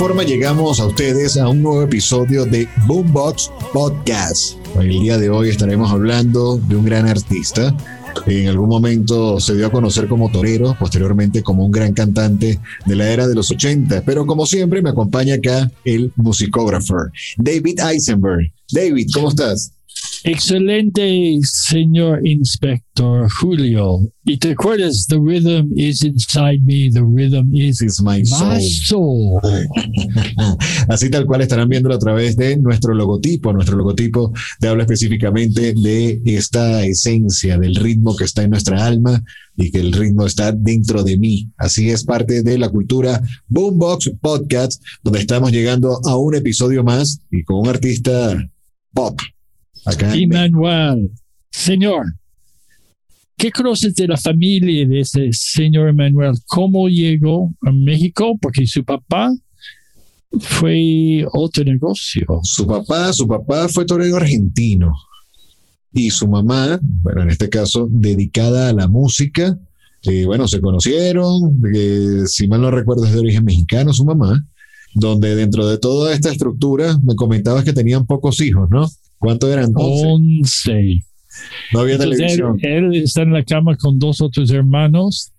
Forma llegamos a ustedes a un nuevo episodio de Boombox Podcast. El día de hoy estaremos hablando de un gran artista. En algún momento se dio a conocer como torero, posteriormente como un gran cantante de la era de los 80. Pero como siempre me acompaña acá el musicógrafo David Eisenberg. David, ¿cómo estás? Excelente, señor inspector Julio. Y te acuerdas, the rhythm is inside me, the rhythm is is my soul. my soul. Así tal cual estarán viéndolo a través de nuestro logotipo. Nuestro logotipo te habla específicamente de esta esencia del ritmo que está en nuestra alma y que el ritmo está dentro de mí. Así es parte de la cultura Boombox Podcast, donde estamos llegando a un episodio más y con un artista pop. Acá en Emmanuel, señor, ¿qué conoces de la familia de ese señor Emmanuel? ¿Cómo llegó a México? Porque su papá fue otro negocio. Su papá, su papá fue torero argentino y su mamá, bueno, en este caso, dedicada a la música. eh, bueno, se conocieron, eh, si mal no recuerdo es de origen mexicano su mamá, donde dentro de toda esta estructura me comentabas que tenían pocos hijos, ¿no? ¿Cuántos eran? 11. Once. No había Entonces, él, televisión. él está en la cama con dos otros hermanos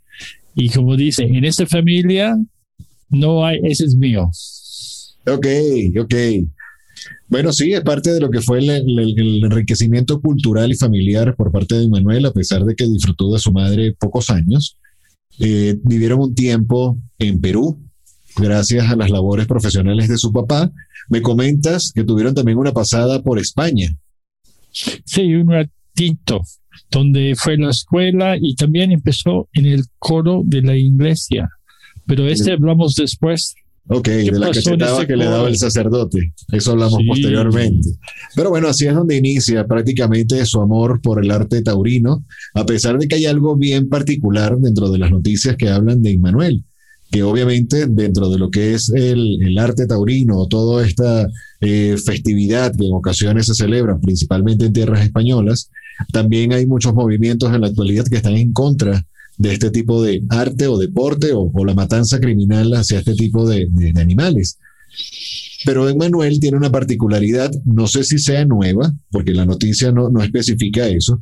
y como dice, en esta familia no hay, ese es mío. Ok, ok. Bueno, sí, es parte de lo que fue el, el- el enriquecimiento cultural y familiar por parte de Manuel, a pesar de que disfrutó de su madre pocos años. Eh, vivieron un tiempo en Perú, gracias a las labores profesionales de su papá. Me comentas que tuvieron también una pasada por España. Sí, un ratito, donde fue la escuela y también empezó en el coro de la iglesia. Pero este hablamos después. Ok, de la cachetada que le daba el sacerdote. Eso hablamos Sí. posteriormente. Pero bueno, así es donde inicia prácticamente su amor por el arte taurino, a pesar de que hay algo bien particular dentro de las noticias que hablan de Immanuel, que obviamente dentro de lo que es el, arte taurino toda esta eh, festividad que en ocasiones se celebra, principalmente en tierras españolas, también hay muchos movimientos en la actualidad que están en contra de este tipo de arte o deporte o, la matanza criminal hacia este tipo de, de- de animales. Pero Emmanuel tiene una particularidad, no sé si sea nueva, porque la noticia no, no especifica eso,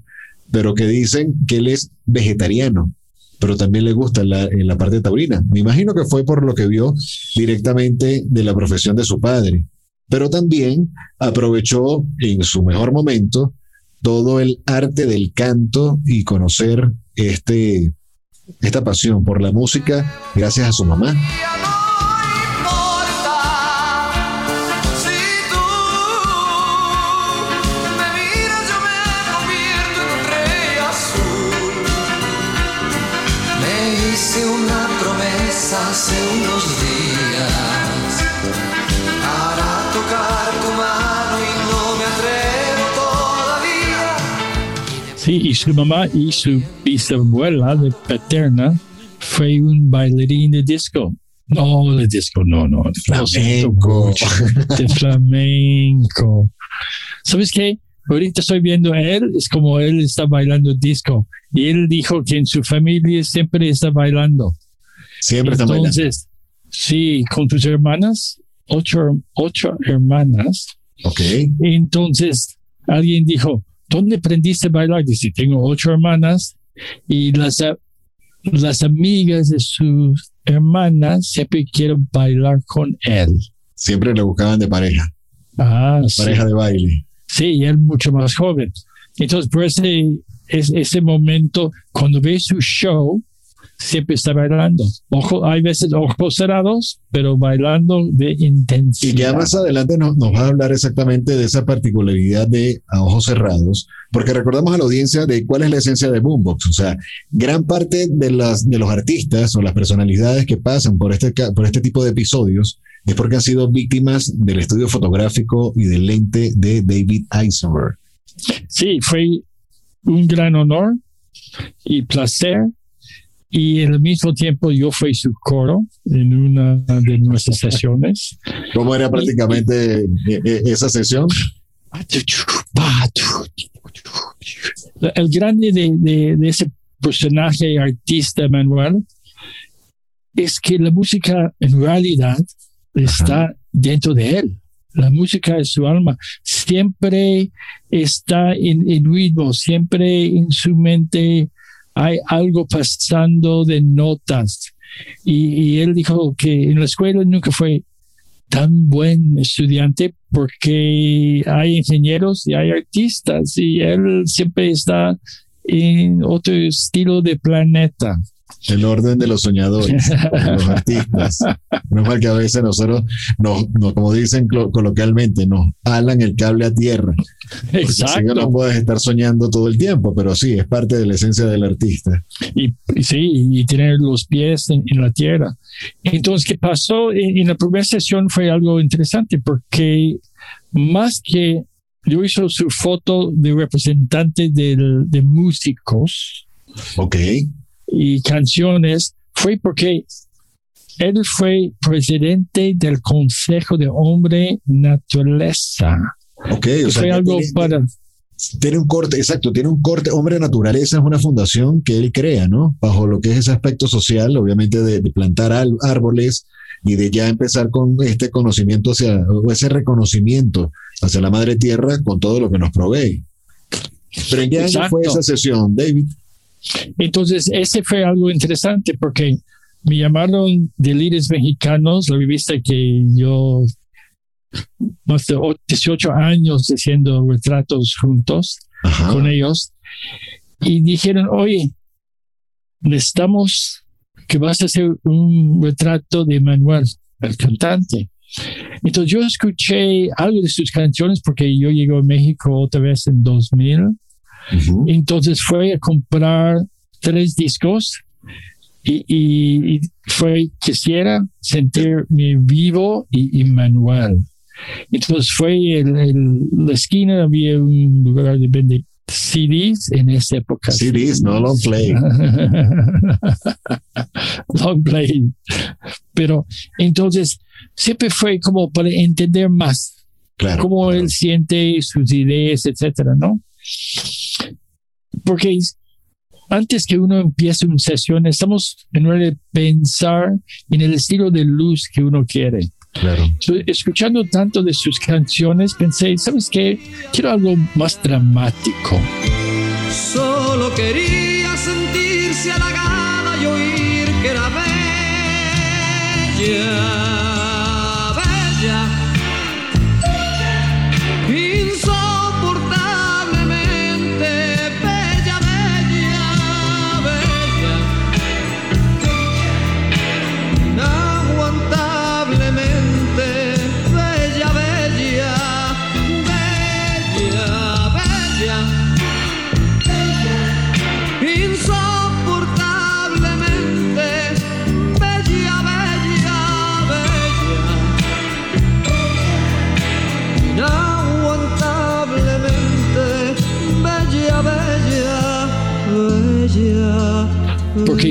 pero que dicen que él es vegetariano, pero también le gusta la, en la parte taurina. Me imagino que fue por lo que vio directamente de la profesión de su padre, pero también aprovechó en su mejor momento todo el arte del canto y conocer este, esta pasión por la música gracias a su mamá. Unos días para tocar tu mano y no me atrevo todavía. Sí, y su mamá y su bisabuela de paterna fue un bailarín de disco. No, de disco, no, no. siento Flamenco. De flamenco. ¿Sabes qué? Ahorita estoy viendo a él, es como él está bailando disco. Y él dijo que en su familia siempre está bailando. Siempre está bailando. Entonces, sí, con tus hermanas, ocho, ocho hermanas. Ok. Entonces, alguien dijo, ¿dónde aprendiste a bailar? Dice, tengo ocho hermanas y las, las amigas de sus hermanas siempre quieren bailar con él. Siempre le buscaban de pareja, Ah, sí. pareja de baile. Sí, y él mucho más joven. Entonces, por ese, es, ese momento, cuando ve su show, siempre está bailando. Ojo, hay veces ojos cerrados, pero bailando de intensidad. Y ya más adelante nos, nos va a hablar exactamente de esa particularidad de a ojos cerrados, porque recordamos a la audiencia de cuál es la esencia de Boombox. O sea, gran parte de, las, de los artistas o las personalidades que pasan por este, por este tipo de episodios es porque han sido víctimas del estudio fotográfico y del lente de David Eisenberg. Sí, fue un gran honor y placer. Y al mismo tiempo yo fui su coro en una de nuestras sesiones. ¿Cómo era prácticamente eh, eh, esa sesión? El grande de, de- de ese personaje artista Manuel es que la música en realidad está dentro de él. La música es su alma. Siempre está en, en ritmo, siempre en su mente hay algo pasando de notas. Y, él dijo que en la escuela nunca fue tan buen estudiante porque hay ingenieros y hay artistas y él siempre está en otro estilo de planeta. El orden de los soñadores, los artistas. No es mal que a veces nosotros, nos, nos, como dicen coloquialmente, nos alan el cable a tierra. Si no, Exacto. puedes estar soñando todo el tiempo, pero sí, es parte de la esencia del artista. Y, y sí, y tener los pies en, en la tierra. Entonces, ¿qué pasó? En, en la primera sesión fue algo interesante porque más que yo hizo su foto de representante del- de músicos, Ok. Y canciones fue porque él fue presidente del Consejo de Hombre Naturaleza. Ok, o sea, fue algo tiene, para... tiene un corte, exacto, tiene un corte. Hombre Naturaleza es una fundación que él crea, ¿no? Bajo lo que es ese aspecto social, obviamente de, de plantar al- árboles y de ya empezar con este conocimiento hacia, o ese reconocimiento hacia la madre tierra con todo lo que nos provee. Pero ¿en qué año fue esa sesión, David? Entonces, ese fue algo interesante porque me llamaron de líderes mexicanos, la revista que yo, más de o- 18 años haciendo retratos juntos Ajá. con ellos, y dijeron, oye, necesitamos que vas a hacer un retrato de Manuel, el cantante. Entonces yo escuché algo de sus canciones porque yo llego a México otra vez en 2000. Entonces fue a comprar tres discos y, y- y fue quisiera sentirme vivo y, y Manuel. Entonces fue en la esquina, había un lugar de vender CDs en esa época. CDs, no long play. long play. Pero entonces siempre fue como para entender más Claro. cómo claro. él siente sus ideas, etcétera, ¿no? Porque antes que uno empiece una sesión, estamos en hora de pensar en el estilo de luz que uno quiere. Claro. So, escuchando tanto de sus canciones, pensé, ¿sabes qué? Quiero algo más dramático. Solo quería sentirse halagada y oír que era bella,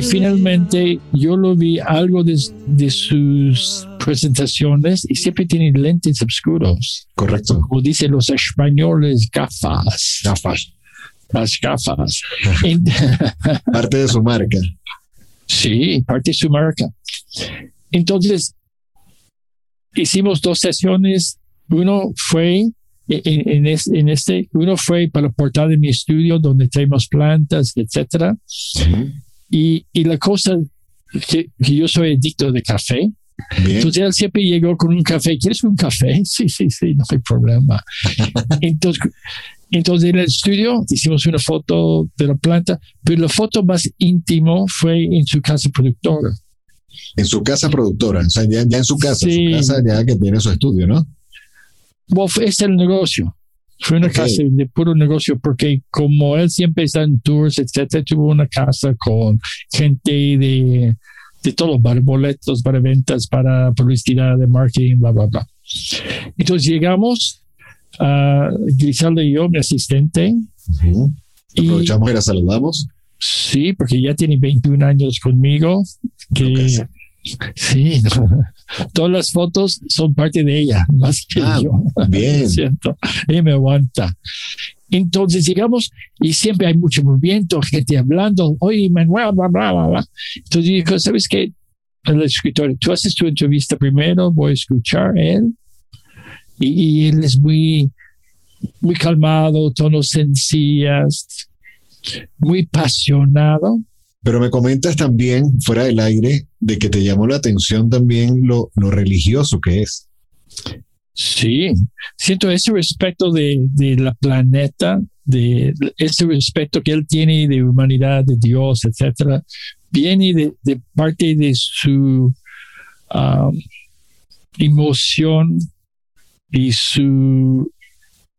Porque finalmente yo lo vi algo de, de sus presentaciones y siempre tiene lentes oscuros. Correcto. Como dicen los españoles, gafas. Gafas. Las gafas. Parte de su marca. Sí, parte de su marca. Entonces, hicimos dos sesiones. Uno fue en, en es- en este, uno fue para la portada de mi estudio donde tenemos plantas, etcétera. Ujú. Y, y la cosa que, que yo soy adicto de café. Bien. Entonces él siempre llegó con un café. ¿Quieres un café? Sí, sí, sí, no hay problema. Entonces, Entonces en el estudio hicimos una foto de la planta, pero la foto más íntimo fue en su casa productora. En su casa productora, o sea, ya, ya en su casa, Sí. su casa ya que tiene su estudio, ¿no? Bueno, es el negocio. Fue una Ok. casa de puro negocio porque como él siempre está en tours, etcétera, tuvo una casa con gente de, de todo, para boletos, para ventas, para publicidad, de marketing, bla, bla, bla. Entonces llegamos, a Griselda y yo, mi asistente, Ujú. y Aprovechamos y la saludamos. sí, porque ya tiene 21 años conmigo, que Creo sí, todas las fotos son parte de ella, más que Ah, yo. Bien. Siento, ella me aguanta. Entonces llegamos y siempre hay mucho movimiento, gente hablando, oye, Manuel, bla, bla, bla, bla. Entonces dijo, ¿sabes qué? El escritor, tú haces tu entrevista primero, voy a escuchar a él. Y, y él es muy, muy calmado, tonos sencillas, muy apasionado. Pero me comentas también, fuera del aire, de que te llamó la atención también lo, lo religioso que es. Sí, siento ese respeto de, de la planeta, de ese respeto que él tiene de humanidad, de Dios, etcétera, viene de, de parte de su um, emoción y su,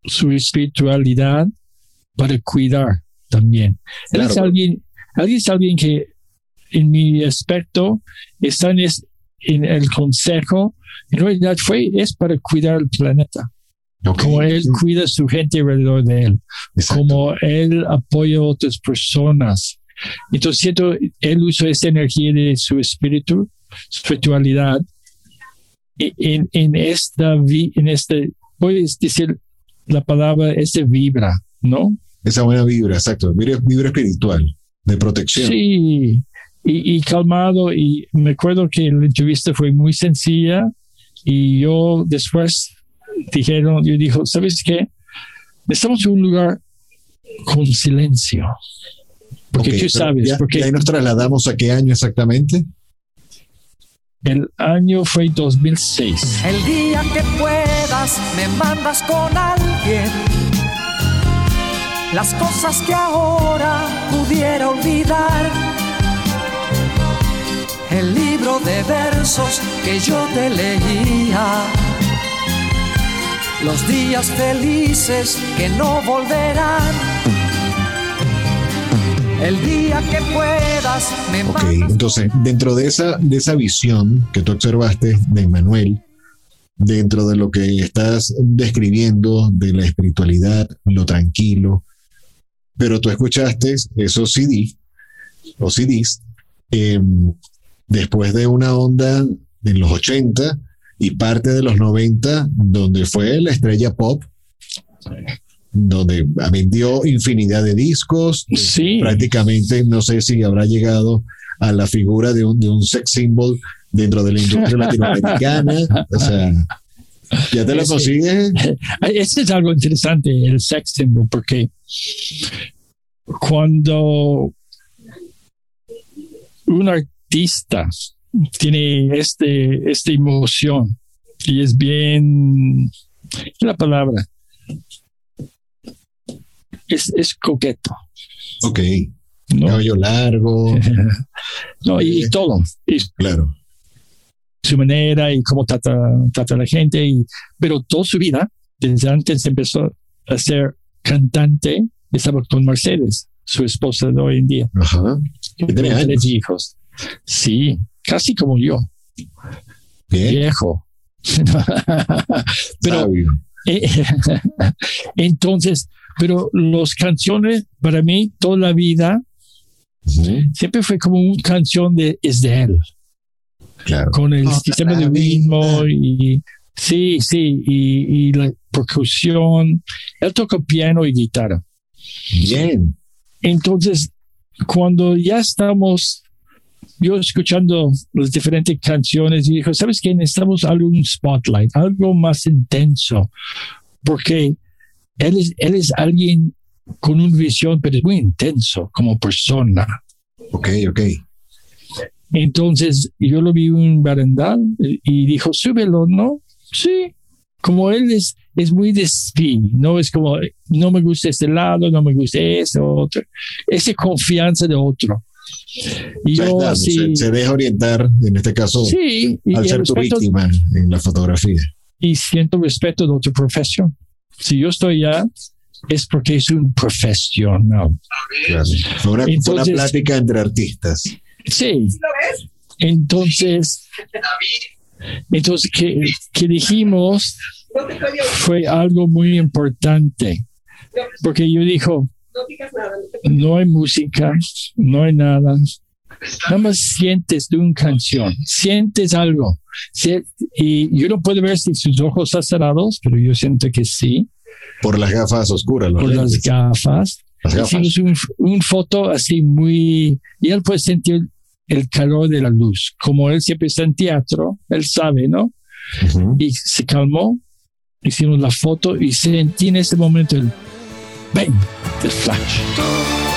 su espiritualidad para cuidar también. Él Claro. es alguien, alguien es alguien que en mi aspecto está en, es- en el consejo, en realidad fue, es para cuidar el planeta, como él cuida a su gente alrededor de él, Exacto. como él apoya a otras personas. Entonces siento, él usa esa energía de su espíritu, espiritualidad, e- en, en esta, en este, puedes decir la palabra, este vibra, ¿no? Esa buena vibra, exacto. Vibra, vibra espiritual, de protección. Sí, y, y calmado. Y me acuerdo que la entrevista fue muy sencilla. Y yo después dijeron, yo dijo, ¿sabes qué? Estamos en un lugar con silencio. Porque Ok, tú sabes, ya- porque ahí nos trasladamos a qué año exactamente. el año fue 2006. El día que puedas me mandas con alguien las cosas que ahora pudiera olvidar. El libro de versos que yo te leía. Los días felices que no volverán. El día que puedas me Ok, entonces, dentro de esa, de esa visión que tú observaste de Manuel, dentro de lo que estás describiendo de la espiritualidad, lo tranquilo, pero tú escuchaste esos CD o CDs em, después de una onda en los 80 y parte de los 90, donde fue la estrella pop, donde vendió infinidad de discos, Sí, prácticamente no sé si habrá llegado a la figura de un, de un sex symbol dentro de la industria latinoamericana. O sea, ya te lo consigues. Este es algo interesante, el sex symbol, porque cuando un artista tiene este, esta emoción y es bien, ¿qué es la palabra? Es, es coqueto, Ok, ¿no? cabello largo, no y, y todo, y claro. su manera y cómo trata, trata a la gente, y, pero toda su vida, desde antes empezó a ser cantante, estaba con Mercedes, su esposa de hoy en día. Ajá. Años. tres hijos. Sí, casi como yo, Bien, viejo. pero eh, entonces, pero las canciones para mí toda la vida siempre fue como una canción de es de él. Claro. con el Toda sistema de ritmo vida. y sí, sí, y, y la percusión. Él toca piano y guitarra. Bien. Entonces, cuando ya estamos, yo escuchando las diferentes canciones, y dijo, ¿sabes qué? Necesitamos algo, un spotlight, algo más intenso, porque él es, él es alguien con una visión, pero es muy intenso como persona. Ok, ok. Entonces yo lo vi en un barandal y dijo, súbelo, ¿no? Sí. Como él es, es muy de sí, no es como, no me gusta este lado, no me gusta ese otro. Esa confianza de otro. Y yo se, se, deja orientar, en este caso, sí, al ser tu víctima en la fotografía. Y siento respeto de otra profesión. Si yo estoy allá, es porque es un profesional. Fue, una, una plática entre artistas. Sí. Entonces, entonces que, que dijimos fue algo muy importante, porque yo dijo, no hay música, no hay nada, nada más sientes de una canción, sientes algo. Y yo no puedo ver si sus ojos están cerrados, pero yo siento que sí. Por las gafas oscuras. Por las gafas. Hicimos un, un, foto así muy... Y él puede sentir el calor de la luz. Como él siempre está en teatro, él sabe, ¿no? Y se calmó, hicimos la foto y sentí en ese momento el ¡bang! del flash.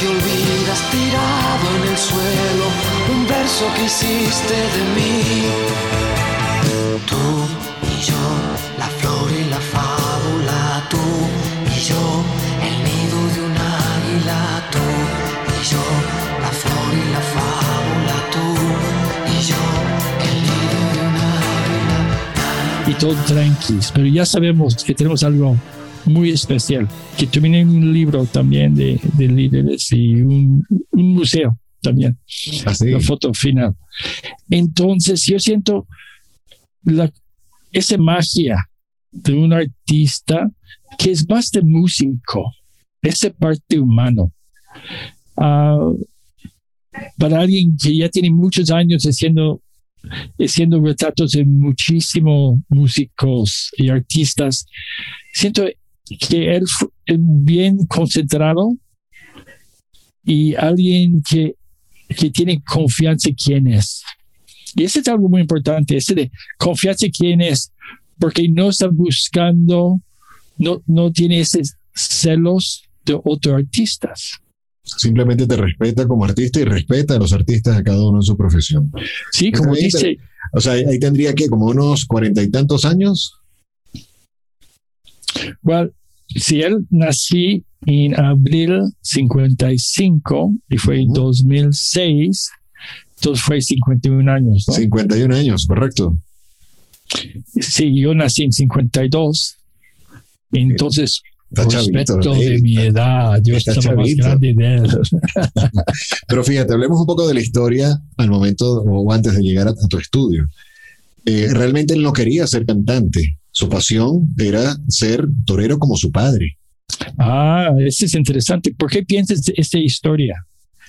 Y olvidas tirado en el suelo un verso que hiciste de mí. Tú y yo, la flor y la fábula, tú y yo, el nido de un águila, tú y yo, la flor y la fábula, tú y yo, el nido de un águila. Y todo tranquilo, pero ya sabemos que tenemos algo muy especial, que terminé un libro también de, de líderes y un, un museo también, Así. la foto final. Entonces yo siento la, esa magia de un artista que es más de músico, esa parte humano. Uh, para alguien que ya tiene muchos años haciendo, haciendo retratos de muchísimos músicos y artistas, siento que él es bien concentrado y alguien que, que tiene confianza en quién es. Y ese es algo muy importante, ese de confianza en quién es, porque no está buscando, no, no tiene esos celos de otros artistas. Simplemente te respeta como artista y respeta a los artistas a cada uno en su profesión. Sí, como ahí, dice. O sea, ahí tendría que como unos cuarenta y tantos años. Well, si él nací en abril 55 y fue en 2006, entonces fue 51 años. ¿no? 51 años, correcto. Sí, yo nací en 52. Entonces, Está respecto chavito, de mi edad, yo estaba más chavito. grande de él. Pero fíjate, hablemos un poco de la historia al momento o antes de llegar a, a tu estudio. Eh, realmente él no quería ser cantante. Su pasión era ser torero como su padre. Ah, eso es interesante. ¿Por qué piensas esta historia?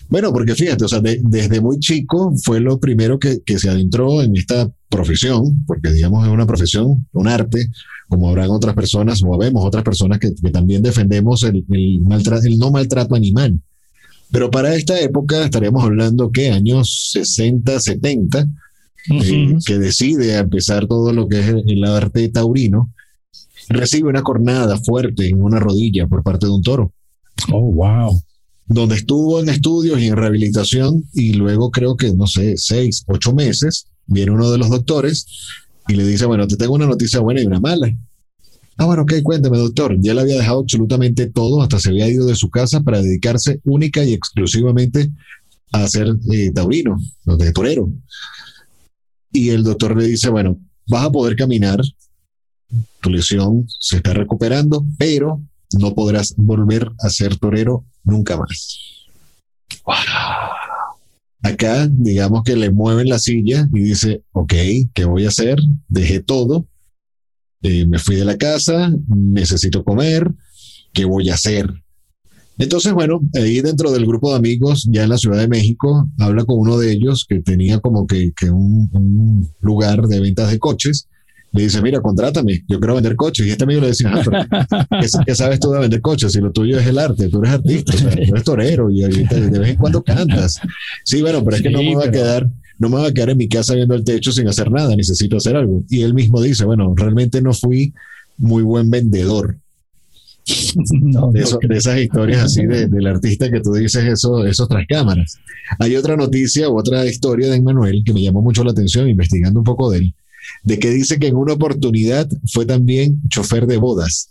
Bueno, porque fíjate, o sea, de- desde muy chico fue lo primero que, que se adentró en esta profesión, porque digamos es una profesión, un arte, como habrán otras personas, o vemos otras personas que, que también defendemos el, el, maltra- el no maltrato animal. Pero para esta época estaríamos hablando que años 60, 70, eh, Ujú. que decide empezar todo lo que es el, el arte taurino, recibe una cornada fuerte en una rodilla por parte de un toro Oh, wow. donde estuvo en estudios y en rehabilitación y luego creo que, no sé, seis, ocho meses, viene uno de los doctores y le dice, bueno, te tengo una noticia buena y una mala. Ah, bueno, ok, cuéntame, doctor. Ya le había dejado absolutamente todo, hasta se había ido de su casa para dedicarse única y exclusivamente a ser eh, taurino, de torero. Y el doctor le dice, bueno, vas a poder caminar, tu lesión se está recuperando, pero no podrás volver a ser torero nunca más. Acá, digamos que le mueven la silla y dice, ok, ¿qué voy a hacer? Dejé todo, eh, me fui de la casa, necesito comer, ¿qué voy a hacer? Entonces, bueno, ahí dentro del grupo de amigos, ya en la Ciudad de México, habla con uno de ellos que tenía como que, que un, un lugar de ventas de coches le dice, mira, contrátame, yo quiero vender coches. Y este amigo le decía, ah, ¿qué, sabes tú de vender coches? Si lo tuyo es el arte, tú eres artista, tú eres torero y, de vez en cuando cantas. Sí, bueno, pero es que no me va a quedar no me voy a quedar en mi casa viendo el techo sin hacer nada, necesito hacer algo. Y él mismo dice, bueno, realmente no fui muy buen vendedor. de, esas historias así del artista que tú dices eso, esos tras cámaras. Hay otra noticia u otra historia de Emmanuel que me llamó mucho la atención investigando un poco de él, de que dice que en una oportunidad fue también chofer de bodas.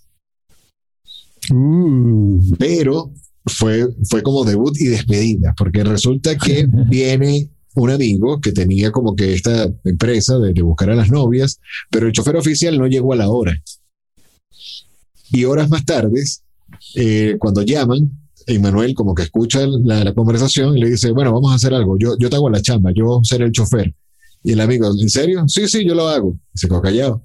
Uh. Pero fue, fue como debut y despedida, porque resulta que viene un amigo que tenía como que esta empresa de, buscar a las novias, pero el chofer oficial no llegó a la hora. Y horas más tarde, eh, cuando llaman, Emanuel como que escucha la, conversación y le dice, bueno, vamos a hacer algo, yo, yo te hago la chamba, yo seré el chofer. Y el amigo, ¿en serio? Sí, sí, yo lo hago. Y se quedó callado.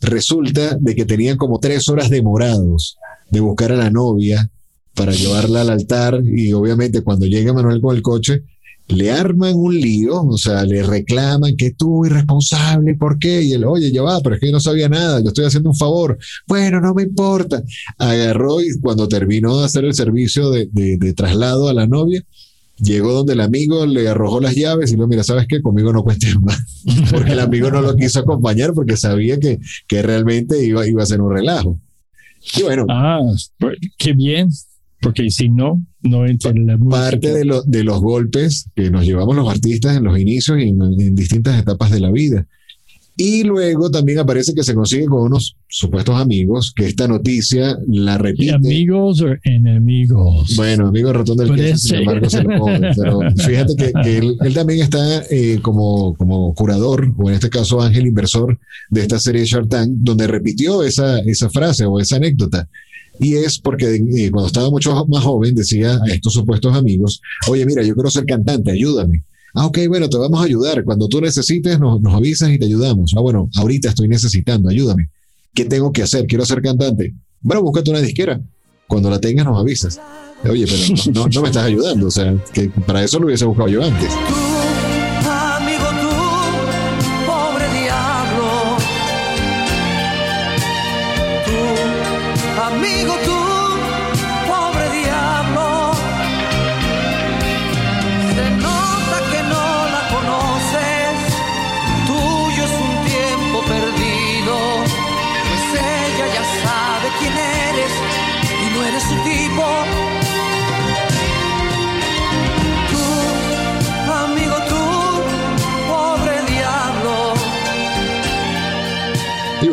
Resulta de que tenían como tres horas demorados de buscar a la novia para llevarla al altar y obviamente cuando llega Manuel con el coche, le arman un lío, o sea, le reclaman que tú irresponsable, ¿por qué? Y él, oye, ya va, pero es que yo no sabía nada, yo estoy haciendo un favor. Bueno, no me importa. Agarró y cuando terminó de hacer el servicio de, traslado a la novia, llegó donde el amigo le arrojó las llaves y le mira, ¿sabes qué? Conmigo no cuentes más. Porque el amigo no lo quiso acompañar porque sabía que, que realmente iba, iba a ser un relajo. Y bueno. Ah, pues, qué bien porque si no, no entra en la Parte de, de, los golpes que nos llevamos los artistas en los inicios y en, distintas etapas de la vida. Y luego también aparece que se consigue con unos supuestos amigos, que esta noticia la repite. ¿Amigos o enemigos? Bueno, amigo ratón del queso, sin embargo, se lo pone. Pero fíjate que, él, también está eh, como, como curador, o en este caso ángel inversor de esta serie Shark Tank, donde repitió esa, esa frase o esa anécdota. Y es porque eh, cuando estaba mucho más joven decía a estos supuestos amigos, oye, mira, yo quiero ser cantante, ayúdame. Ah, ok, bueno, te vamos a ayudar. Cuando tú necesites, nos, nos avisas y te ayudamos. Ah, bueno, ahorita estoy necesitando, ayúdame. ¿Qué tengo que hacer? Quiero ser cantante. Bueno, búscate una disquera. Cuando la tengas, nos avisas. Oye, pero no, no me estás ayudando. O sea, que para eso lo hubiese buscado yo antes.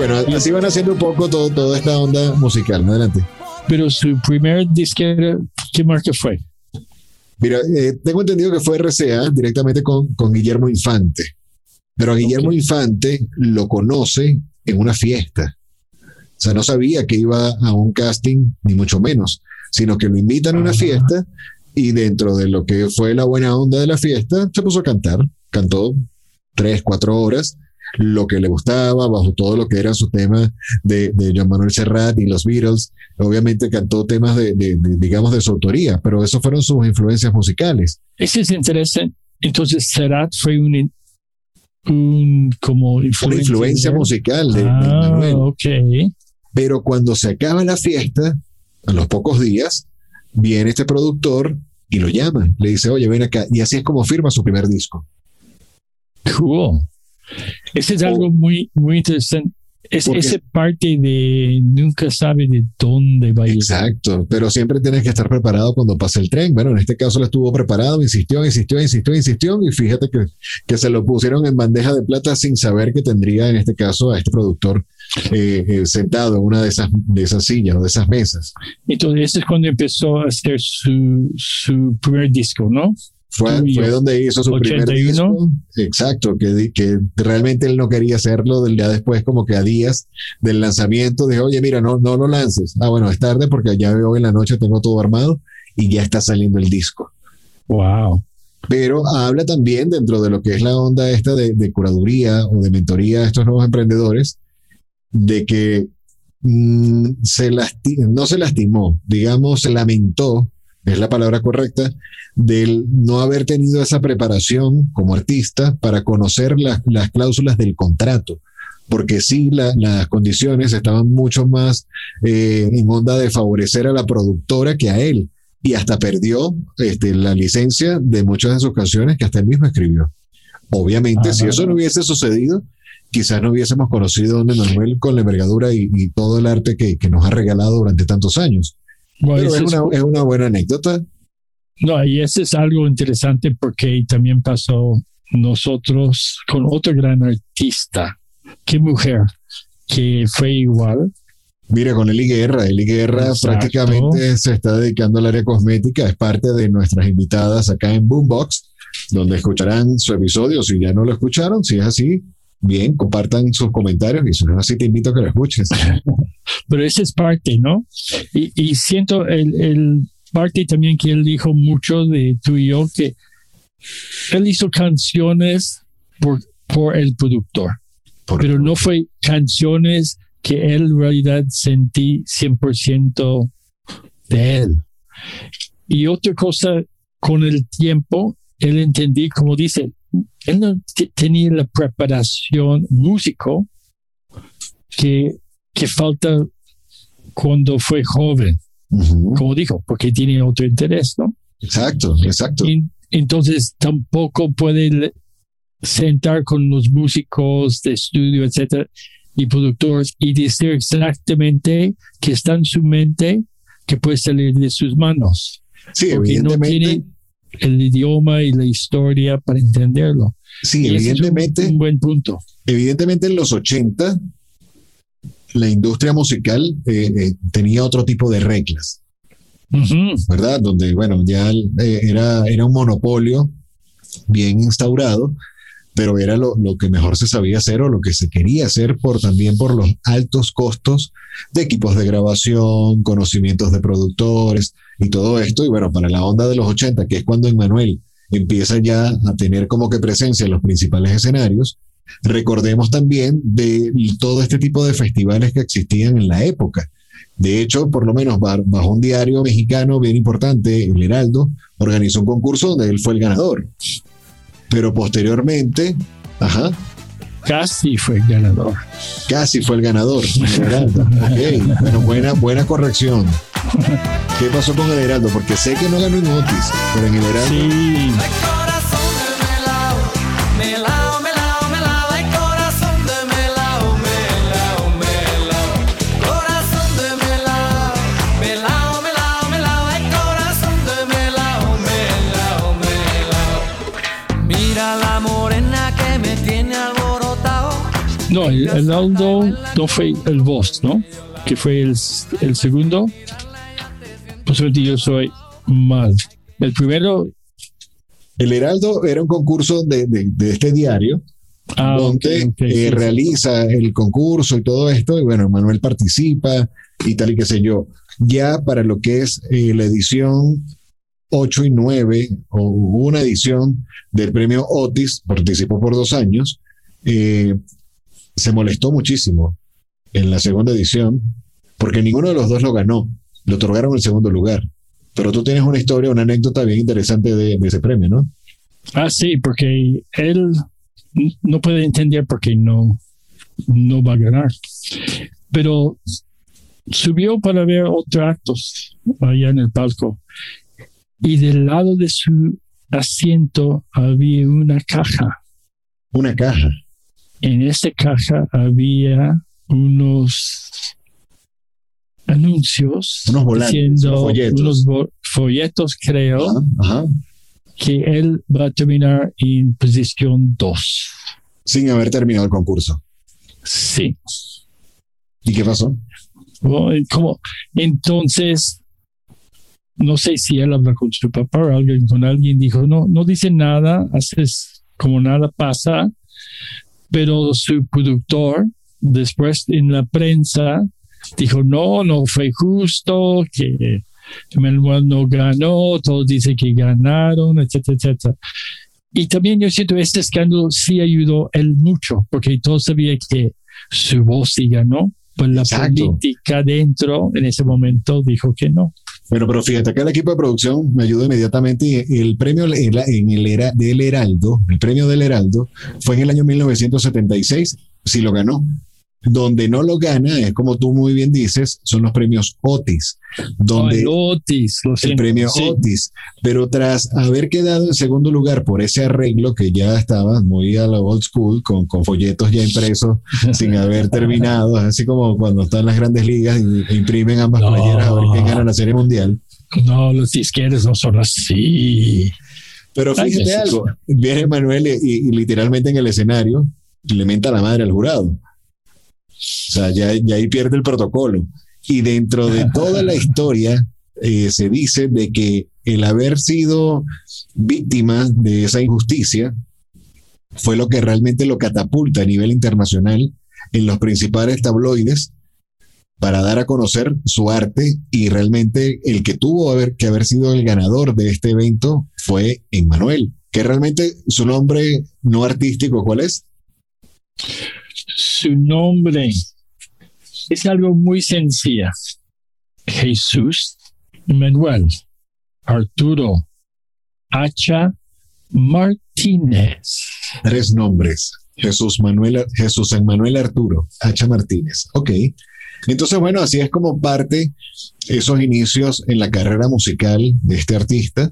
Bueno, así van haciendo un poco todo, toda esta onda musical. Adelante. Pero su primer disquera, ¿qué marca fue? Mira, eh, tengo entendido que fue RCA directamente con, con Guillermo Infante. Pero a Guillermo Infante lo conoce en una fiesta. O sea, no sabía que iba a un casting, ni mucho menos, sino que lo invitan a una fiesta y dentro de lo que fue la buena onda de la fiesta, se puso a cantar. Cantó tres, cuatro horas lo que le gustaba, bajo todo lo que era su tema de, de Joan Manuel Serrat y los Beatles. Obviamente cantó temas de, digamos, de su autoría, pero esos fueron sus influencias musicales. Ese es interesante. Entonces, Serrat fue un, un como influencia, Una influencia musical de, ah, Manuel. Pero cuando se acaba la fiesta, a los pocos días, viene este productor y lo llama. Le dice, oye, ven acá. Y así es como firma su primer disco. Cool. Ese es algo muy, muy interesante. Es, esa parte de nunca sabe de dónde va a ir. Exacto, pero siempre tienes que estar preparado cuando pase el tren. Bueno, en este caso lo estuvo preparado, insistió, insistió, insistió, insistió, y fíjate que, que se lo pusieron en bandeja de plata sin saber que tendría en este caso a este productor eh, eh, sentado en una de esas, de esas sillas o de esas mesas. Entonces, ese es cuando empezó a hacer su, su primer disco, ¿no? Fue, fue, donde hizo su primer disco. Exacto, que, que realmente él no quería hacerlo del día después, como que a días del lanzamiento, dijo, oye, mira, no, no lo lances. Ah, bueno, es tarde porque ya hoy en la noche tengo todo armado y ya está saliendo el disco. Wow. Pero habla también dentro de lo que es la onda esta de, de curaduría o de mentoría a estos nuevos emprendedores, de que mm, se no se lastimó, digamos, se lamentó es la palabra correcta, del no haber tenido esa preparación como artista para conocer las cláusulas del contrato. porque sí, las condiciones estaban mucho más eh, en onda de favorecer a la productora que a él. Y hasta perdió este, la licencia de muchas de sus canciones que hasta él mismo escribió. Obviamente, si eso no hubiese sucedido, quizás no hubiésemos conocido a Don Manuel con la envergadura y, todo el arte que, nos ha regalado durante tantos años. Pero es una, es una buena anécdota. No, y ese es algo interesante porque también pasó nosotros con otro gran artista. Qué mujer que fue igual. Mira, con Eli Guerra. Eli Guerra prácticamente se está dedicando al área cosmética. Es parte de nuestras invitadas acá en Boombox, donde escucharán su episodio. Si ya no lo escucharon, si es así, bien, compartan sus comentarios y si no así, te invito a que lo escuches. Pero esa es parte, ¿no? Y, siento el, el parte también que él dijo mucho de tú y yo, que él hizo canciones por, por el productor, pero no fue canciones que él en realidad sentí 100% de él. Y otra cosa, con el tiempo, él entendí, como dice, él no tenía la preparación músico que, que falta cuando fue joven, como dijo, porque tiene otro interés, ¿no? Exacto, exacto entonces tampoco puede sentar con los músicos de estudio, etcétera, y productores y decir exactamente que está en su mente que puede salir de sus manos. Sí, porque no tiene el idioma y la historia para entenderlo. Sí, evidentemente. Es un, buen punto. Evidentemente en los 80 la industria musical eh, eh, tenía otro tipo de reglas. ¿verdad? Donde, bueno, ya eh, era, era un monopolio bien instaurado, pero era lo, lo, que mejor se sabía hacer o lo que se quería hacer por también por los altos costos de equipos de grabación, conocimientos de productores y todo esto. Y bueno, para la onda de los 80, que es cuando Emmanuel empieza ya a tener como que presencia en los principales escenarios, recordemos también de todo este tipo de festivales que existían en la época. De hecho, por lo menos bajo un diario mexicano bien importante, El Heraldo, organizó un concurso donde él fue el ganador. Pero posteriormente, ajá. Casi fue el ganador. Casi fue el ganador. El Heraldo. Ok, bueno, buena, buena corrección. ¿Qué pasó con el Heraldo? Porque sé que no ganó en Otis, pero en el Heraldo. Sí. El, Aldo no fue el voz, ¿no? Que fue el, el segundo. Posiblemente yo soy mal. El primero. El Heraldo era un concurso de, de, este diario. Ah, donde eh, realiza el concurso y todo esto, y bueno, Manuel participa y tal y qué sé yo. Ya para lo que es eh, la edición 8 y 9, o una edición del premio Otis, participó por dos años, eh, se molestó muchísimo en la segunda edición porque ninguno de los dos lo ganó, le otorgaron el segundo lugar. Pero tú tienes una historia, una anécdota bien interesante de, ese premio, ¿no? Ah, sí, porque él no puede entender por qué no, no va a ganar. Pero subió para ver otros actos allá en el palco y del lado de su asiento había una caja. Una caja. En esa caja había unos anuncios, unos volantes, unos folletos. unos folletos, creo, que él va a terminar en posición 2. Sin haber terminado el concurso. Sí. ¿Y qué pasó? como, entonces, no sé si él habla con su papá o alguien, con alguien, dijo, no, no dice nada, haces como nada pasa, pero su productor después en la prensa dijo, no, no fue justo, que Manuel no ganó, todos dicen que ganaron, etcétera, etcétera. Y también yo siento este escándalo sí ayudó él mucho, porque todos sabían que su voz sí ganó, pues la política dentro en ese momento dijo que no. Bueno, pero fíjate que el equipo de producción me ayudó inmediatamente. El premio en el era del Heraldo, el premio del Heraldo, fue en el año 1976 sí lo ganó. Donde no lo gana, es como tú muy bien dices, son los premios Otis. Donde el Otis, lo el premio sí. Otis. Pero tras haber quedado en segundo lugar por ese arreglo que ya estaba muy a la old school, con, con folletos ya impresos sin haber terminado, así como cuando están las grandes ligas y- e imprimen ambas No. playeras a ver quién gana la Serie Mundial. No, los disqueros no son así. Pero Ay, fíjate Jesús. algo, viene Manuel y, y literalmente en el escenario le menta la madre al jurado. O sea, ya, ya ahí pierde el protocolo. Y dentro de toda la historia eh, se dice de que el haber sido víctima de esa injusticia fue lo que realmente lo catapulta a nivel internacional en los principales tabloides para dar a conocer su arte y realmente el que tuvo haber, que haber sido el ganador de este evento fue Emmanuel, que realmente su nombre no artístico, ¿cuál es? Su nombre es algo muy sencillo. Jesús Manuel Arturo Hacha Martínez. Tres nombres. Jesús Manuel, Jesús Emmanuel Arturo, Hacha Martínez. Ok. Entonces, bueno, así es como parte esos inicios en la carrera musical de este artista,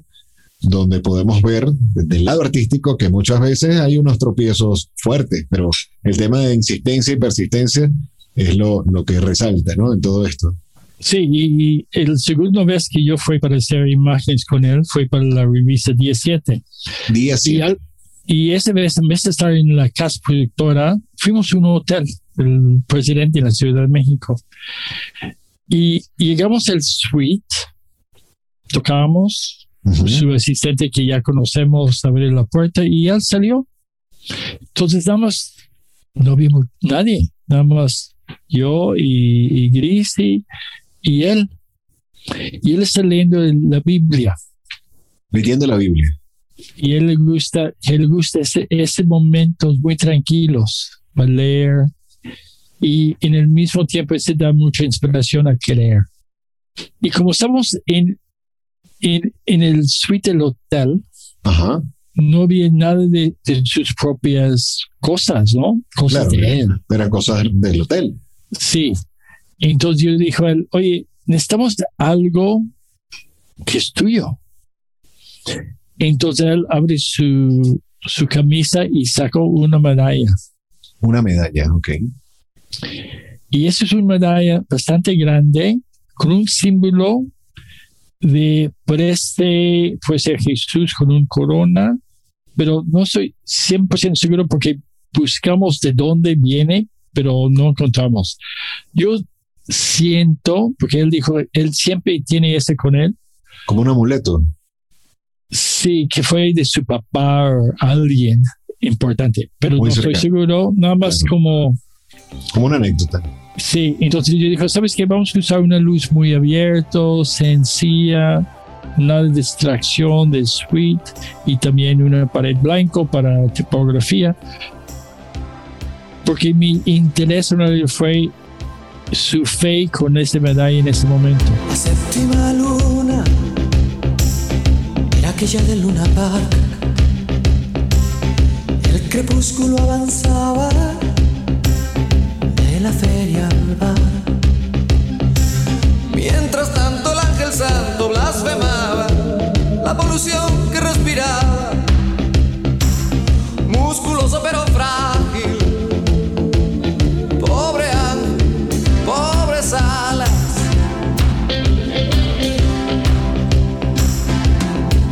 donde podemos ver desde el lado artístico que muchas veces hay unos tropiezos fuertes, pero el tema de insistencia y persistencia es lo, lo que resalta, ¿no? En todo esto. Sí, y el segundo vez que yo fui para hacer imágenes con él fue para la revista 17. Día Y, sí. al- y esa vez, en vez de estar en la casa productora, fuimos a un hotel, el presidente de la Ciudad de México. Y llegamos al suite, tocamos, Su asistente que ya conocemos abrió la puerta y él salió. Entonces, nada más, no vimos nadie, nada más yo y, y Grisi y él. Y él está leyendo la Biblia Leyendo la Biblia. y él le gusta, él gusta ese, ese momentos muy tranquilos para leer y en el mismo tiempo se da mucha inspiración a creer. Y como estamos en, en, en el suite del hotel, Ajá. no había nada de, de sus propias cosas, ¿no? Cosas Claro. de él. Eran cosas del hotel. Sí. Entonces yo dije a él, oye, necesitamos algo que es tuyo. Entonces él abre su, su camisa y sacó una medalla. Una medalla, ok. Y esa es una medalla bastante grande con un símbolo de parece puede ser Jesús con un corona, pero no estoy 100% seguro porque buscamos de dónde viene, pero no encontramos. Yo siento, porque él dijo, él siempre tiene ese con él, Como un amuleto. sí, que fue de su papá o alguien importante, pero Muy no estoy seguro, nada más Claro. como... Como una anécdota. Sí, entonces yo dije, ¿sabes qué? Vamos a usar una luz muy abierta, sencilla, de distracción de suite y también una pared blanco para tipografía. Porque mi interés fue su fe con esta medalla en ese momento. La séptima luna era aquella de Luna Park. El crepúsculo avanzaba la feria al bar. Mientras tanto el ángel santo blasfemaba la polución que respiraba. Musculoso pero frágil. Pobre ángel, pobres alas.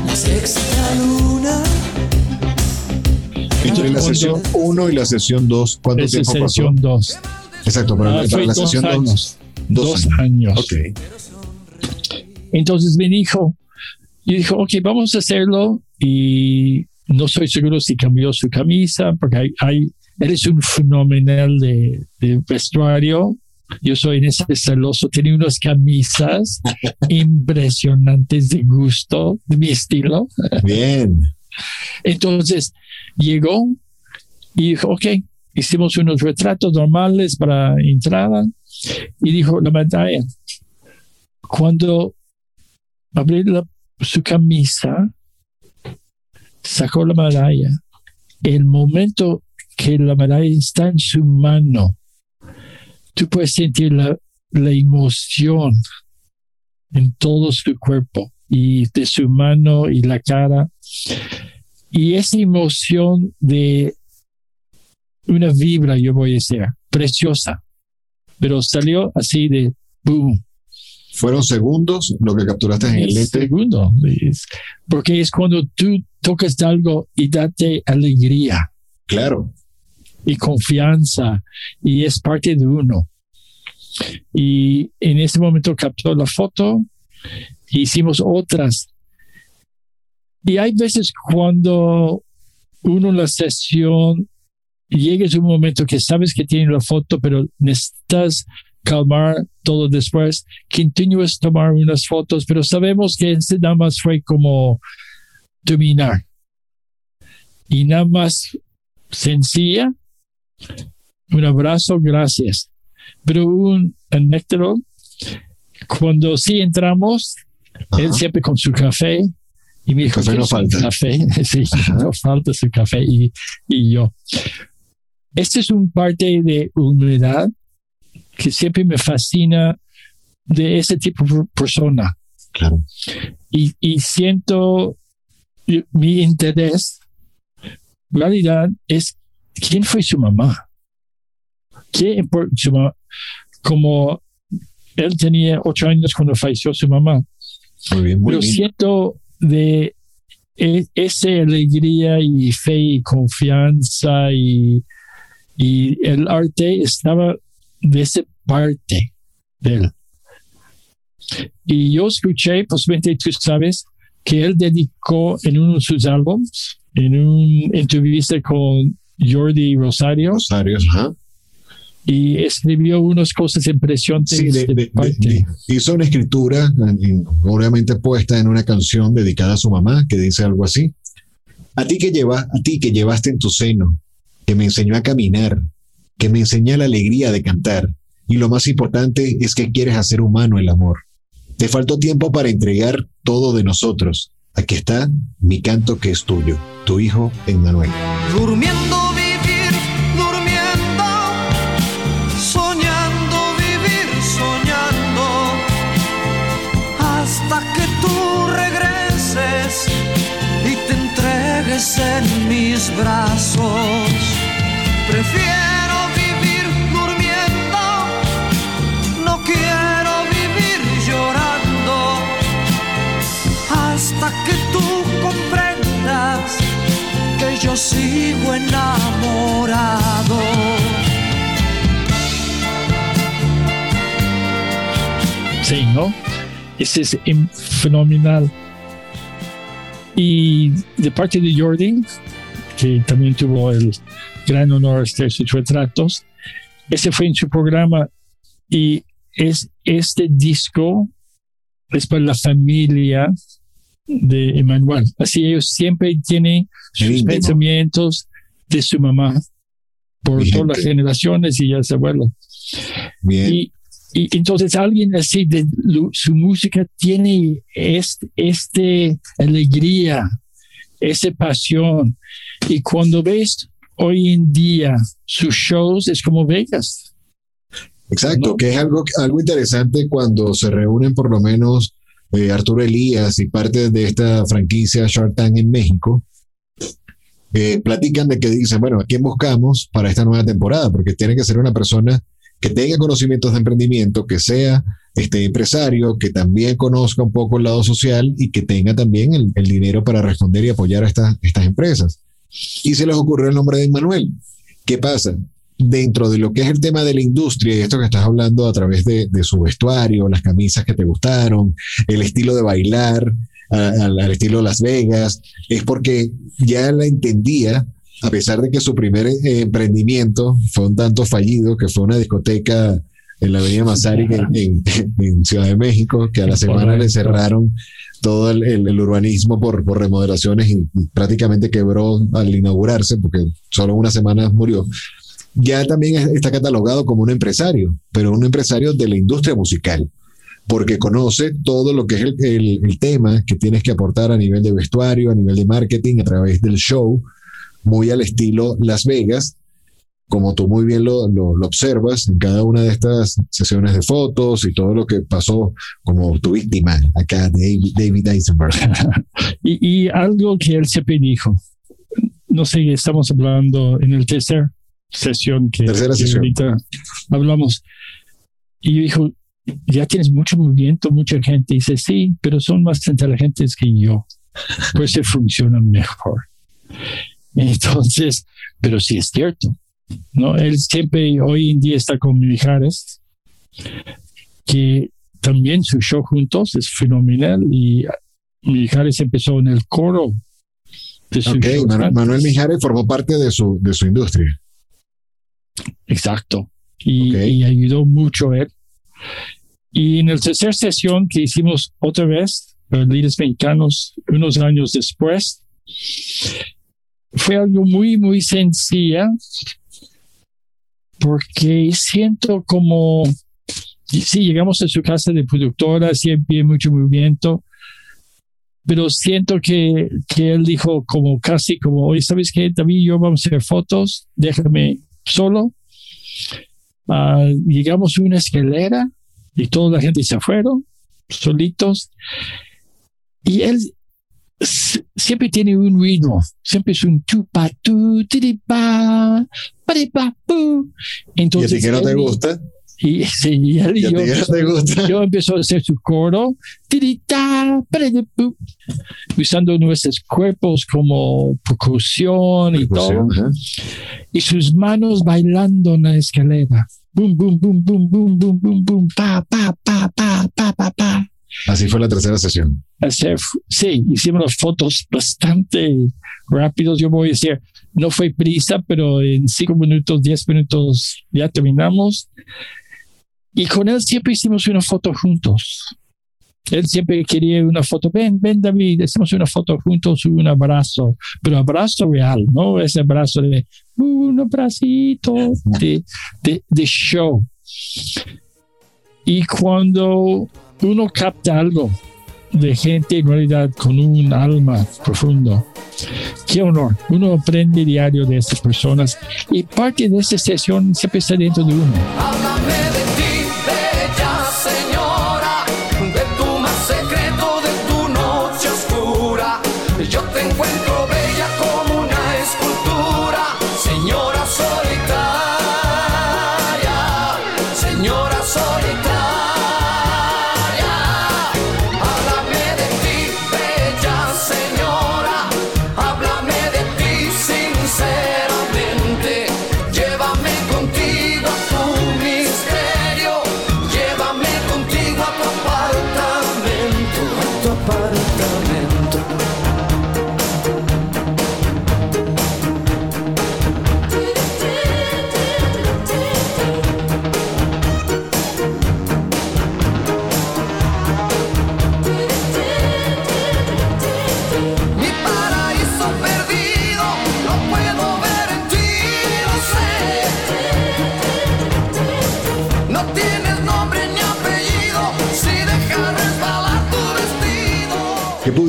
La sexta luna. Entre la sesión 1 y la sesión 2, ¿cuánto Esa tiempo es pasó? sesión 2. Exacto, para, Ah, para la sesión 2. años. Dos Dos años. años. Ok. Entonces me dijo, y dijo, ok, vamos a hacerlo. Y no estoy seguro si cambió su camisa, porque hay, hay él es un fenomenal de, de vestuario. Yo soy en ese celoso. Tiene unas camisas impresionantes de gusto, de mi estilo. Bien. Entonces llegó y dijo, ok, hicimos unos retratos normales para entrada y dijo la medalla. Cuando abrí la- su camisa, sacó la medalla. El momento que la medalla está en su mano. Tú puedes sentir la, la emoción en todo su cuerpo y de su mano y la cara. Y esa emoción de una vibra, yo voy a decir, preciosa, pero salió así de boom. Fueron segundos lo que capturaste en el lente. Segundo, porque es cuando tú tocas algo y date alegría. Claro. Y confianza, y es parte de uno. Y en ese momento captó la foto, hicimos otras. Y hay veces cuando uno en la sesión llega a un momento que sabes que tiene la foto, pero necesitas calmar todo después, continúas tomar unas fotos, pero sabemos que este nada más fue como dominar. Y nada más sencilla, un abrazo, gracias. Pero un anécdota, cuando sí entramos, él siempre con su café, y me dijo, café no falta. Café? Sí, no falta su café. Y, y yo, este es un parte de humildad que siempre me fascina de ese tipo de persona. Claro. Y, y siento mi interés, en realidad, es quién fue su mamá. ¿Qué su mamá? Como él tenía ocho años cuando falleció su mamá. Muy bien, muy Pero bien. siento de e- esa alegría y fe y confianza y, y el arte estaba de esa parte de él. Y yo escuché, posiblemente tú sabes, que él dedicó en uno de sus álbumes, en una entrevista con Jordi Rosario, Rosario, ajá. y escribió unas cosas impresionantes Sí, de- de de- parte. hizo una escritura, obviamente puesta en una canción dedicada a su mamá, que dice algo así. A ti que lleva, a ti que llevaste en tu seno, que me enseñó a caminar, que me enseñó la alegría de cantar, y lo más importante es que quieres hacer humano el amor. Te faltó tiempo para entregar todo de nosotros. Aquí está mi canto que es tuyo, tu hijo Emmanuel. Durmiendo vivir, durmiendo, soñando vivir, soñando, hasta que tú regreses y te entregues en mis brazos. Prefiero vivir durmiendo, no quiero vivir llorando, hasta que tú comprendas que yo sigo enamorado. Sí, ¿no? Ese es em- fenomenal. Y de parte de Jordi, que también tuvo el gran honor de hacer sus retratos, ese fue en su programa y es este disco es para la familia de Emanuel. Así ellos siempre tienen sus Lindo. pensamientos de su mamá por todas las generaciones y ya su abuelo. Bien. Y, y entonces alguien así de su música tiene este, este alegría, esa pasión. Y cuando ves hoy en día sus shows, es como Vegas. Exacto, ¿no? que es algo, algo interesante cuando se reúnen por lo menos eh, Arturo Elías y parte de esta franquicia Shark Tank en México. eh, platican de que dicen, bueno, ¿a quién buscamos para esta nueva temporada? Porque tiene que ser una persona que tenga conocimientos de emprendimiento, que sea este empresario, que también conozca un poco el lado social y que tenga también el, dinero para responder y apoyar a estas, estas empresas. Y se les ocurrió el nombre de Manuel. ¿Qué pasa? dentro de lo que es el tema de la industria y esto que estás hablando a través de, su vestuario, las camisas que te gustaron, el estilo de bailar, al, al estilo Las Vegas, es porque ya la entendía, a pesar de que su primer eh, emprendimiento fue un tanto fallido, que fue una discoteca en la Avenida Mazarik en, en- en Ciudad de México, que a la semana le cerraron todo el, el- el urbanismo por, por remodelaciones y, prácticamente quebró al inaugurarse, porque solo una semana murió. Ya también es- está catalogado como un empresario, pero un empresario de la industria musical, porque conoce todo lo que es el tema que tienes que aportar a nivel de vestuario, a nivel de marketing, a través del show, muy al estilo Las Vegas, como tú muy bien lo, lo, observas en cada una de estas sesiones de fotos y todo lo que pasó como tu víctima acá, David, David Eisenberg. y, y, algo que él siempre dijo, no sé, estamos hablando en el tercer sesión que, Tercera sesión. ahorita hablamos, y dijo, ya tienes mucho movimiento, mucha gente. dice, sí, pero son más inteligentes que yo. Pues se funcionan mejor. Entonces, pero sí es cierto. ¿no? Él siempre hoy en día está con Mijares, que también su show juntos es fenomenal y Mijares empezó en el coro. De su Manuel, Mijares formó parte de su, de su industria. Exacto. Y, y ayudó mucho a él. Y en la tercera sesión que hicimos otra vez, los líderes mexicanos, unos años después, fue algo muy, muy sencilla, porque siento como, sí, llegamos a su casa de productora, siempre hay mucho movimiento, pero siento que, que él dijo como casi como, oye, ¿sabes qué, David y yo vamos a hacer fotos? Déjame solo. Uh, llegamos a una escalera y toda la gente se fueron solitos. Y él siempre tiene un ritmo, siempre es un tupa, tu, tiripa, paripa, pu. Entonces, ¿Y a ti que no te gusta? Y, y, él y yo, empezó, yo empezó a hacer su coro, usando nuestros cuerpos como percusión y percusión, todo, ¿eh? y sus manos bailando en la escalera. Boom, boom, boom, boom, boom, boom, boom, boom, pa, pa, pa, pa, pa, pa, pa. Así fue la tercera sesión. sí, hicimos las fotos bastante rápidos. Yo voy a decir, no fue prisa, pero en cinco minutos, diez minutos ya terminamos. Y con él siempre hicimos una foto juntos. Él siempre quería una foto. Ven, ven, David, hacemos una foto juntos, un abrazo, pero abrazo real, no ese abrazo de un abracito de, de show. Y cuando uno capta algo de gente en realidad con un alma profundo. Qué honor. Uno aprende diario de estas personas y parte de esta sesión siempre está dentro de uno.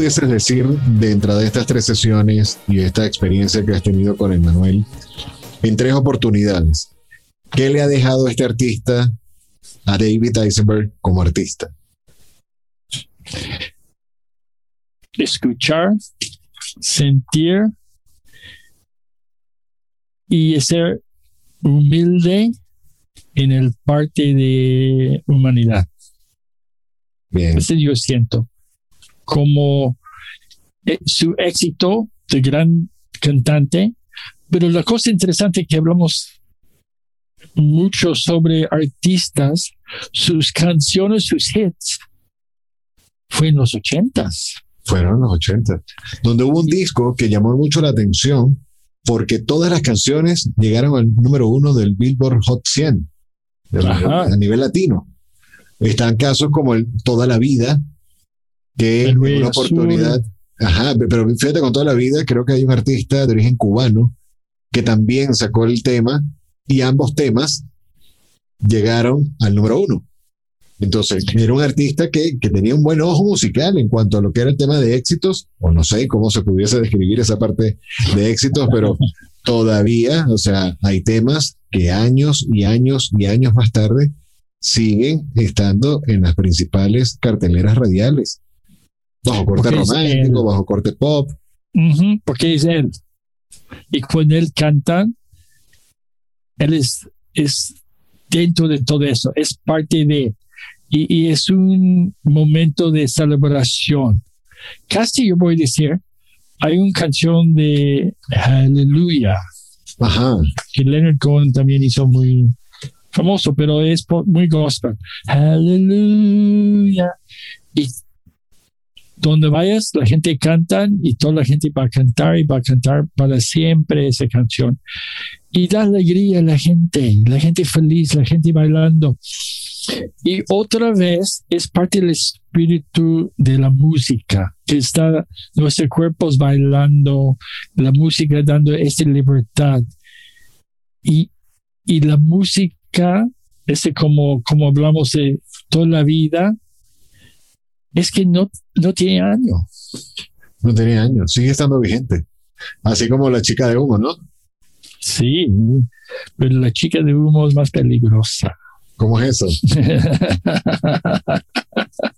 Pudieses decir dentro de estas tres sesiones y esta experiencia que has tenido con Emanuel en tres oportunidades? ¿Qué le ha dejado este artista a David Eisenberg como artista? Escuchar, sentir y ser humilde en el parte de humanidad. Bien. Ese yo siento como eh, su éxito de gran cantante, pero la cosa interesante que hablamos mucho sobre artistas, sus canciones, sus hits, fue en los ochentas. Fueron los ochentas, donde hubo un disco que llamó mucho la atención porque todas las canciones llegaron al número uno del Billboard Hot 100 a nivel latino. Están casos como el Toda la Vida, que es una oportunidad. Ajá, pero fíjate, con toda la vida, creo que hay un artista de origen cubano que también sacó el tema y ambos temas llegaron al número uno. Entonces, era un artista que, que, tenía un buen ojo musical en cuanto a lo que era el tema de éxitos, o no sé cómo se pudiese describir esa parte de éxitos, pero, todavía, o sea, hay temas que años y años y años más tarde siguen estando en las principales carteleras radiales. Bajo corte romántico, bajo corte pop. porque es él. Y cuando él canta, él es, es dentro de todo eso, es parte de, y, y es un momento de celebración. Casi yo voy a decir, hay una canción de. Ajá. Que Leonard Cohen también hizo muy famoso, pero es muy gospel. Hallelujah. Y donde vayas, la gente canta y toda la gente va a cantar y va a cantar para siempre esa canción. Y da alegría a la gente, la gente feliz, la gente bailando. Y otra vez es parte del espíritu de la música, que está nuestros cuerpos bailando, la música dando esa libertad. Y, y la música, ese como, como hablamos de toda la vida, es que no, no tiene año. No tiene año, sigue estando vigente. Así como la chica de humo, ¿no? Sí, pero la chica de humo es más peligrosa. ¿Cómo es eso?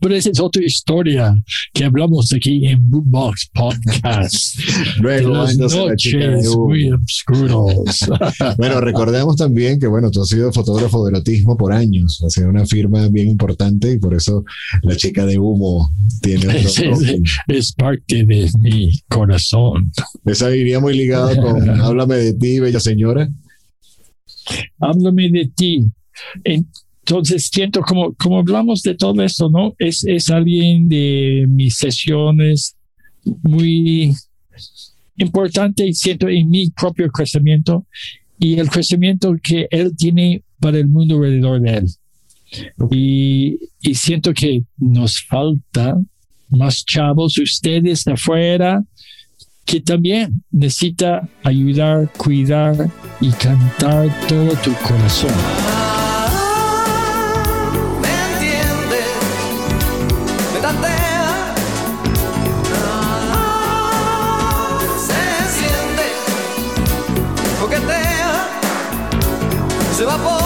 Pero esa es otra historia que hablamos aquí en Boombox Podcast. Luego, las noches muy oscuros. bueno, recordemos también que, bueno, tú has sido fotógrafo de erotismo por años, ha sido una firma bien importante y por eso la chica de humo tiene es, es, parte de mi corazón. Esa iría muy ligada con Háblame de ti, bella señora. Háblame de ti. Entonces siento como, como hablamos de todo esto, ¿no? Es, es alguien de mis sesiones muy importante y siento en mi propio crecimiento y el crecimiento que él tiene para el mundo alrededor de él. Y, y siento que nos falta más chavos, ustedes de afuera, que también necesita ayudar, cuidar y cantar todo tu corazón. Se evapora.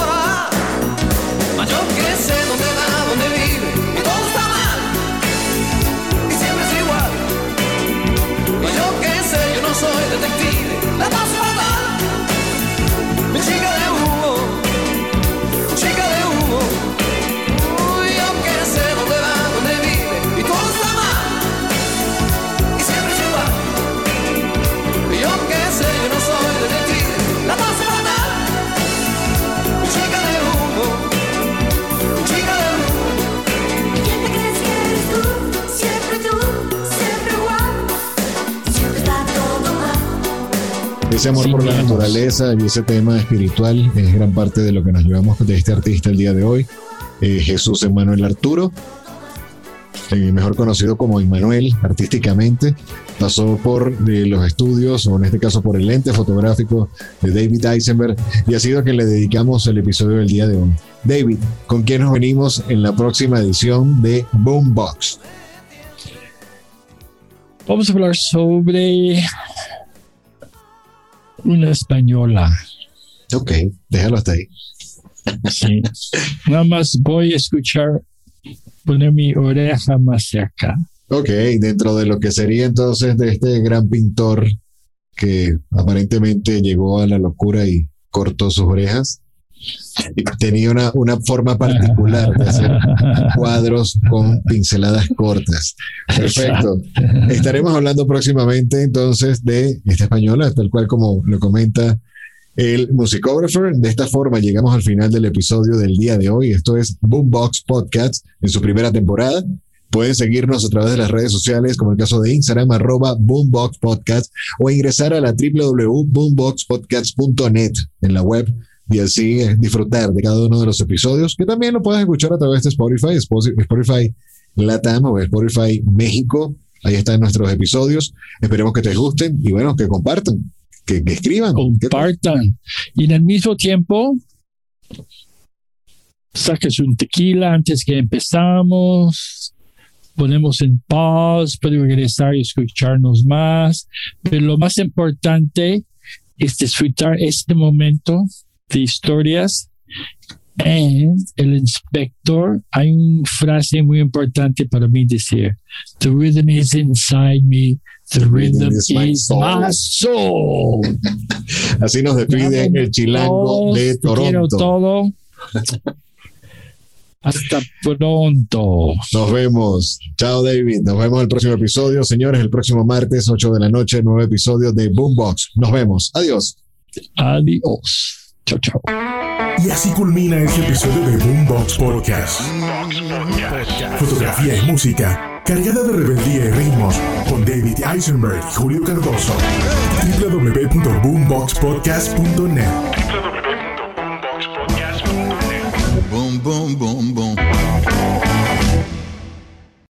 Ese amor por la naturaleza y ese tema espiritual es gran parte de lo que nos llevamos de este artista el día de hoy. Eh, Jesús Emmanuel Arturo, eh, mejor conocido como Emmanuel artísticamente, pasó por eh, los estudios, o en este caso por el lente fotográfico de David Eisenberg, y ha sido a quien le dedicamos el episodio del día de hoy. David, ¿con quién nos venimos en la próxima edición de Boombox? Vamos a hablar sobre una española. Ok, déjalo hasta ahí. Sí. Nada más voy a escuchar, poner mi oreja más cerca. Ok, dentro de lo que sería entonces de este gran pintor que aparentemente llegó a la locura y cortó sus orejas. Tenía una, una forma particular de hacer cuadros con pinceladas cortas. Perfecto. Estaremos hablando próximamente entonces de esta española, tal cual como lo comenta el musicógrafo. De esta forma llegamos al final del episodio del día de hoy. Esto es Boombox Podcast en su primera temporada. Pueden seguirnos a través de las redes sociales, como el caso de Instagram, arroba Boombox Podcast, o ingresar a la www.boomboxpodcast.net en la web y así disfrutar de cada uno de los episodios, que también lo puedes escuchar a través de Spotify, Spotify Latam o Spotify México. Ahí están nuestros episodios. Esperemos que te gusten y bueno, que compartan, que, que escriban. Compartan. Y en el mismo tiempo, saques un tequila antes que empezamos. Ponemos en pause, puede regresar y escucharnos más. Pero lo más importante es disfrutar este momento de historias. And el inspector, hay una frase muy importante para mí decir, the rhythm is inside me, the rhythm, is, my, soul. Así nos despide el chilango de Toronto. Quiero todo. Hasta pronto. Nos vemos. Chao, David. Nos vemos en el próximo episodio. Señores, el próximo martes, 8 de la noche, nuevo episodio de Boombox. Nos vemos. Adiós. Adiós. Chao, chao. Y así culmina este episodio de Boombox Podcast. Fotografía y música cargada de rebeldía y ritmos con David Eisenberg y Julio Cardoso. www.boomboxpodcast.net boom, boom, boom, boom.